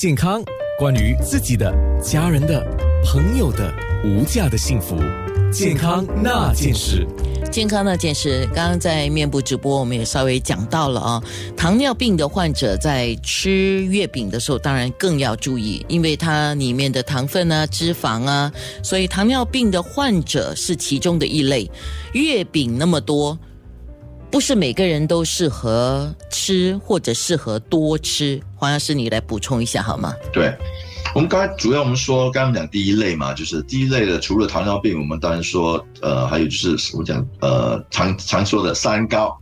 健康，关于自己的、家人的、朋友的无价的幸福，健康那件事。健康那件事，刚刚在面部直播，我们也稍微讲到了啊。糖尿病的患者在吃月饼的时候，当然更要注意，因为它里面的糖分啊、脂肪啊，所以糖尿病的患者是其中的一类。月饼那么多，不是每个人都适合吃，或者适合多吃。黄药师，你来补充一下好吗？对。我们刚才主要我们说，刚刚讲第一类嘛，就是第一类的，除了糖尿病，我们当然说，呃，还有就是我们讲，呃，常常说的三高，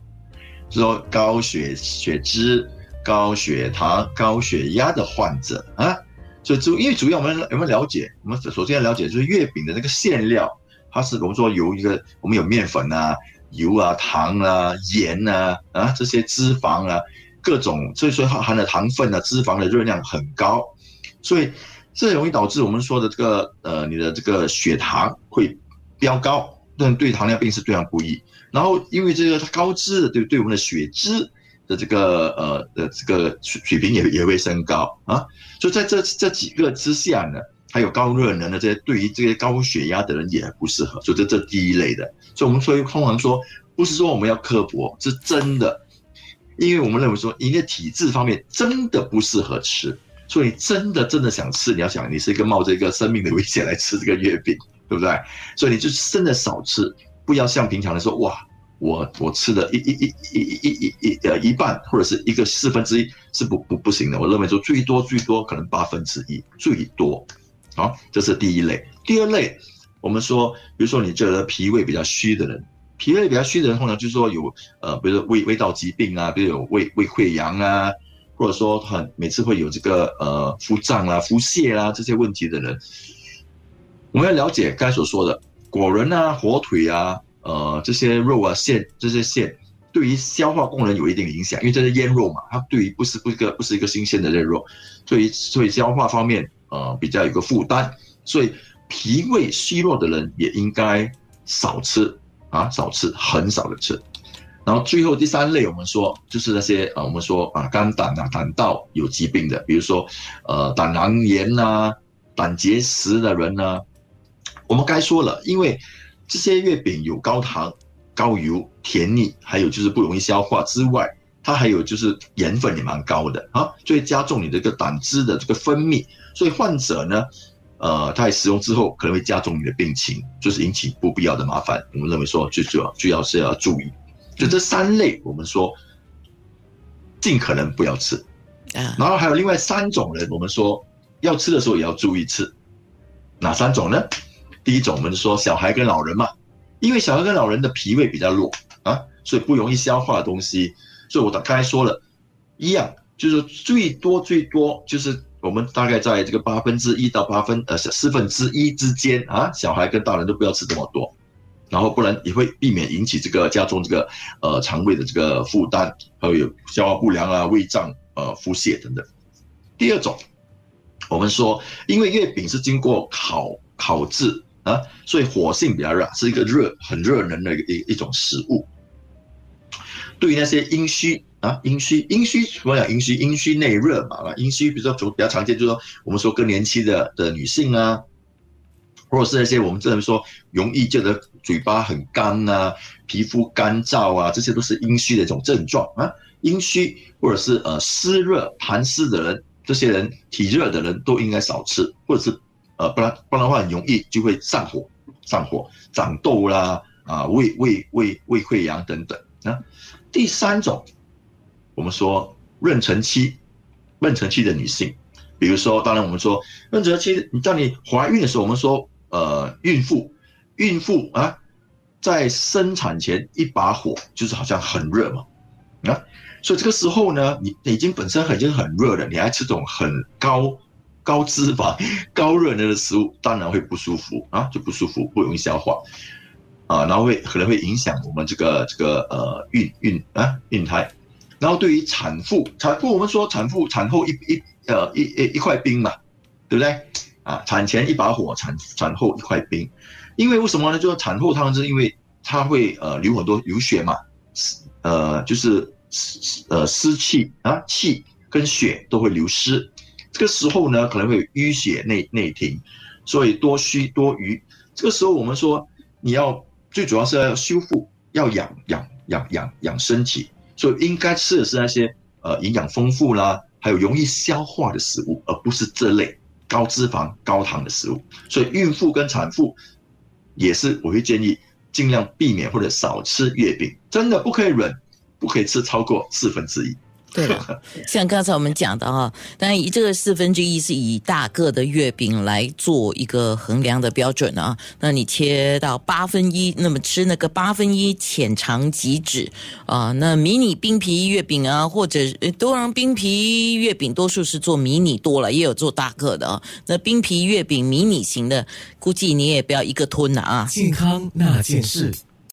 就说高血血脂、高血糖、高血压的患者啊，所以主因为主要我们有没有了解？我们首先要了解就是月饼的那个馅料，它是我们说由一个我们有面粉啊、油啊、糖啊、盐啊啊这些脂肪啊，各种所以说含的糖分啊、脂肪的热量很高。所以，这容易导致我们说的这个呃，你的这个血糖会飙高，但对糖尿病是非常不利。然后，因为这个高脂，对对我们的血脂的这个呃的这个水水平也也会升高啊。所以在这这几个之下呢，还有高热能的这些，对于这些高血压的人也不适合。所以这这第一类的，所以我们所以通常说，不是说我们要刻薄，是真的，因为我们认为说，你的体质方面真的不适合吃。所以真的真的想吃，你要想你是一个冒着一个生命的危险来吃这个月饼，对不对？所以你就真的少吃，不要像平常的说哇，我我吃的一一一一一一一呃一半或者是一个四分之一是不不不行的。我认为说最多最多可能八分之一最多，好，这是第一类。第二类，我们说，比如说你这个脾胃比较虚的人，脾胃比较虚的人通常就是说有呃，比如说胃胃道疾病啊，比如有胃胃溃疡啊。或者说很每次会有这个呃腹胀啊、腹泻啊这些问题的人，我们要了解刚才所说的果仁啊、火腿啊、呃这些肉啊、馅这些馅，对于消化功能有一定影响，因为这是腌肉嘛，它对于不是不是个不是一个新鲜的肉，所以所以消化方面呃比较有个负担，所以脾胃虚弱的人也应该少吃啊，少吃，很少的吃。然后最后第三类，我们说就是那些啊，我们说啊，肝胆啊、胆道有疾病的，比如说呃，胆囊炎呐、胆结石的人呢，我们该说了，因为这些月饼有高糖、高油、甜腻，还有就是不容易消化之外，它还有就是盐分也蛮高的啊，所以加重你这个胆汁的这个分泌，所以患者呢，呃，他在使用之后可能会加重你的病情，就是引起不必要的麻烦。我们认为说最主要主要是要注意。就这三类，我们说尽可能不要吃，啊，然后还有另外三种人，我们说要吃的时候也要注意吃，哪三种呢？第一种，我们说小孩跟老人嘛，因为小孩跟老人的脾胃比较弱啊，所以不容易消化的东西，所以我刚才说了，一样就是最多最多就是我们大概在这个八分之一到八分呃四分之一之间啊，小孩跟大人都不要吃这么多。然后不然也会避免引起这个加重这个呃肠胃的这个负担，还有消化不良啊、胃胀、呃腹泻等等。第二种，我们说，因为月饼是经过烤烤制啊，所以火性比较热，是一个热很热能的一一种食物。对于那些阴虚啊，阴虚阴虚什么讲阴虚？阴虚内热嘛，阴虚比如说比较常见，就是说我们说更年期的的女性啊。或者是那些我们这样说容易觉得嘴巴很干啊，皮肤干燥啊，这些都是阴虚的一种症状啊。阴虚或者是呃湿热痰湿的人，这些人体热的人都应该少吃，或者是呃不然不然的话很容易就会上火，上火长痘啦啊胃胃胃胃溃疡等等啊。第三种，我们说妊娠期，妊娠期的女性，比如说当然我们说妊娠期，你当你怀孕的时候，我们说。呃，孕妇，孕妇啊，在生产前一把火就是好像很热嘛，啊，所以这个时候呢，你已经本身已经很热了，你还吃这种很高高脂肪、高热量的食物，当然会不舒服啊，就不舒服，不容易消化，啊，然后会可能会影响我们这个这个呃孕孕啊孕胎，然后对于产妇，产妇我们说产妇产后一一呃一一一块冰嘛，对不对？啊，产前一把火，产产后一块冰，因为为什么呢？就是产后汤是因为它会呃流很多流血嘛，呃就是呃湿气啊气跟血都会流失，这个时候呢可能会淤血内内停，所以多虚多余。这个时候我们说你要最主要是要修复，要养养养养养身体，所以应该吃的是那些呃营养丰富啦，还有容易消化的食物，而不是这类高脂肪高糖的食物。所以孕妇跟产妇也是我会建议尽量避免或者少吃月饼，真的不可以忍，不可以吃超过四分之一。对了，像刚才我们讲的哈，当然以这个四分之一是以大个的月饼来做一个衡量的标准啊。那你切到八分一，那么吃那个八分一浅尝即止啊。那迷你冰皮月饼啊，或者多人冰皮月饼，多数是做迷你多了，也有做大个的啊。那冰皮月饼迷你型的，估计你也不要一个吞了啊。健康那件事。